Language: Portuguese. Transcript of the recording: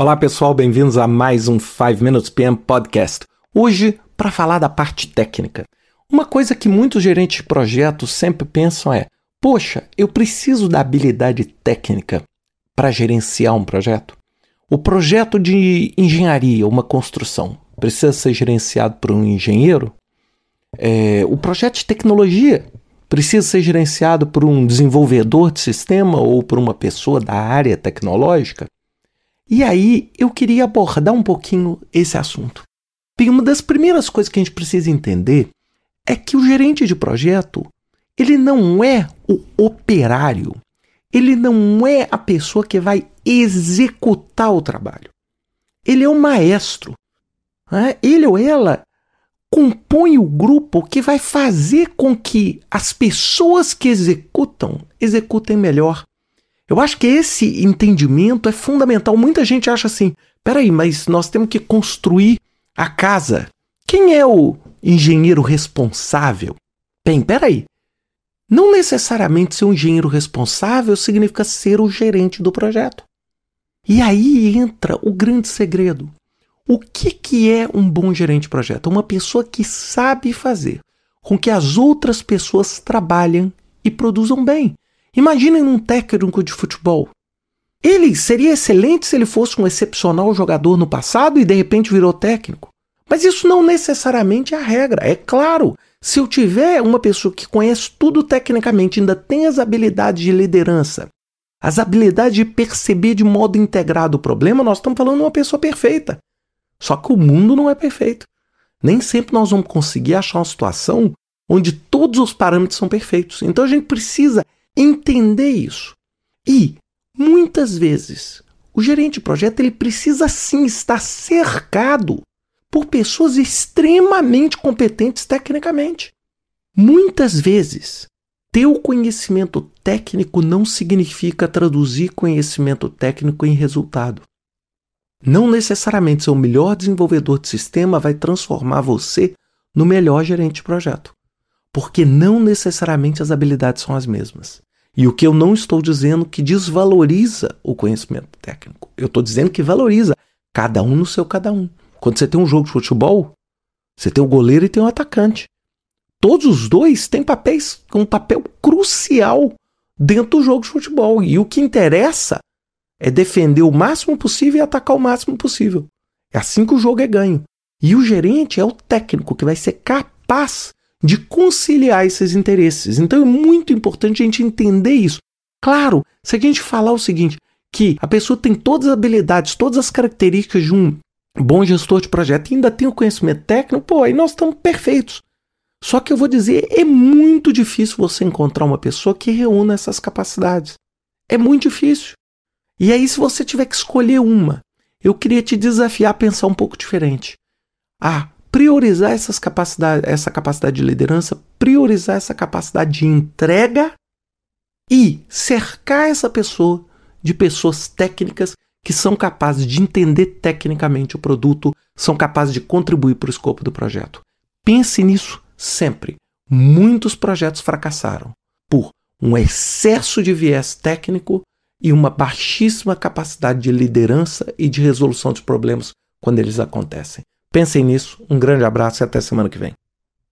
Olá pessoal, bem-vindos a mais um 5 Minutes PM Podcast. Hoje, para falar da parte técnica. Uma coisa que muitos gerentes de projetos sempre pensam é: poxa, eu preciso da habilidade técnica para gerenciar um projeto. O projeto de engenharia, uma construção, precisa ser gerenciado por um engenheiro? É, o projeto de tecnologia precisa ser gerenciado por um desenvolvedor de sistema ou por uma pessoa da área tecnológica? E aí eu queria abordar um pouquinho esse assunto. Uma das primeiras coisas que a gente precisa entender é que o gerente de projeto ele não é o operário, ele não é a pessoa que vai executar o trabalho. Ele é o maestro. Né? Ele ou ela compõe o grupo que vai fazer com que as pessoas que executam executem melhor. Eu acho que esse entendimento é fundamental. Muita gente acha assim: peraí, mas nós temos que construir a casa. Quem é o engenheiro responsável? Bem, peraí. Não necessariamente ser um engenheiro responsável significa ser o gerente do projeto. E aí entra o grande segredo. O que, que é um bom gerente de projeto? Uma pessoa que sabe fazer com que as outras pessoas trabalhem e produzam bem. Imaginem um técnico de futebol. Ele seria excelente se ele fosse um excepcional jogador no passado e de repente virou técnico. Mas isso não necessariamente é a regra. É claro, se eu tiver uma pessoa que conhece tudo tecnicamente, ainda tem as habilidades de liderança, as habilidades de perceber de modo integrado o problema, nós estamos falando de uma pessoa perfeita. Só que o mundo não é perfeito. Nem sempre nós vamos conseguir achar uma situação onde todos os parâmetros são perfeitos. Então a gente precisa entender isso. E, muitas vezes, o gerente de projeto ele precisa sim estar cercado por pessoas extremamente competentes tecnicamente. Muitas vezes, ter o conhecimento técnico não significa traduzir conhecimento técnico em resultado. Não necessariamente ser o melhor desenvolvedor de sistema vai transformar você no melhor gerente de projeto porque não necessariamente as habilidades são as mesmas. E o que eu não estou dizendo que desvaloriza o conhecimento técnico. Eu estou dizendo que valoriza cada um no seu cada um. Quando você tem um jogo de futebol, você tem o goleiro e tem o atacante. Todos os dois têm papéis, um papel crucial dentro do jogo de futebol. E o que interessa é defender o máximo possível e atacar o máximo possível. É assim que o jogo é ganho. E o gerente é o técnico que vai ser capaz de conciliar esses interesses. Então é muito importante a gente entender isso. Claro, se a gente falar o seguinte, que a pessoa tem todas as habilidades, todas as características de um bom gestor de projeto e ainda tem o conhecimento técnico, pô, aí nós estamos perfeitos. Só que eu vou dizer, é muito difícil você encontrar uma pessoa que reúna essas capacidades. É muito difícil. E aí, se você tiver que escolher uma, eu queria te desafiar a pensar um pouco diferente. Ah, priorizar essas capacidades, essa capacidade de liderança, priorizar essa capacidade de entrega e cercar essa pessoa de pessoas técnicas que são capazes de entender tecnicamente o produto, são capazes de contribuir para o escopo do projeto. Pense nisso sempre. Muitos projetos fracassaram por um excesso de viés técnico e uma baixíssima capacidade de liderança e de resolução de problemas quando eles acontecem. Pensem nisso, um grande abraço e até semana que vem.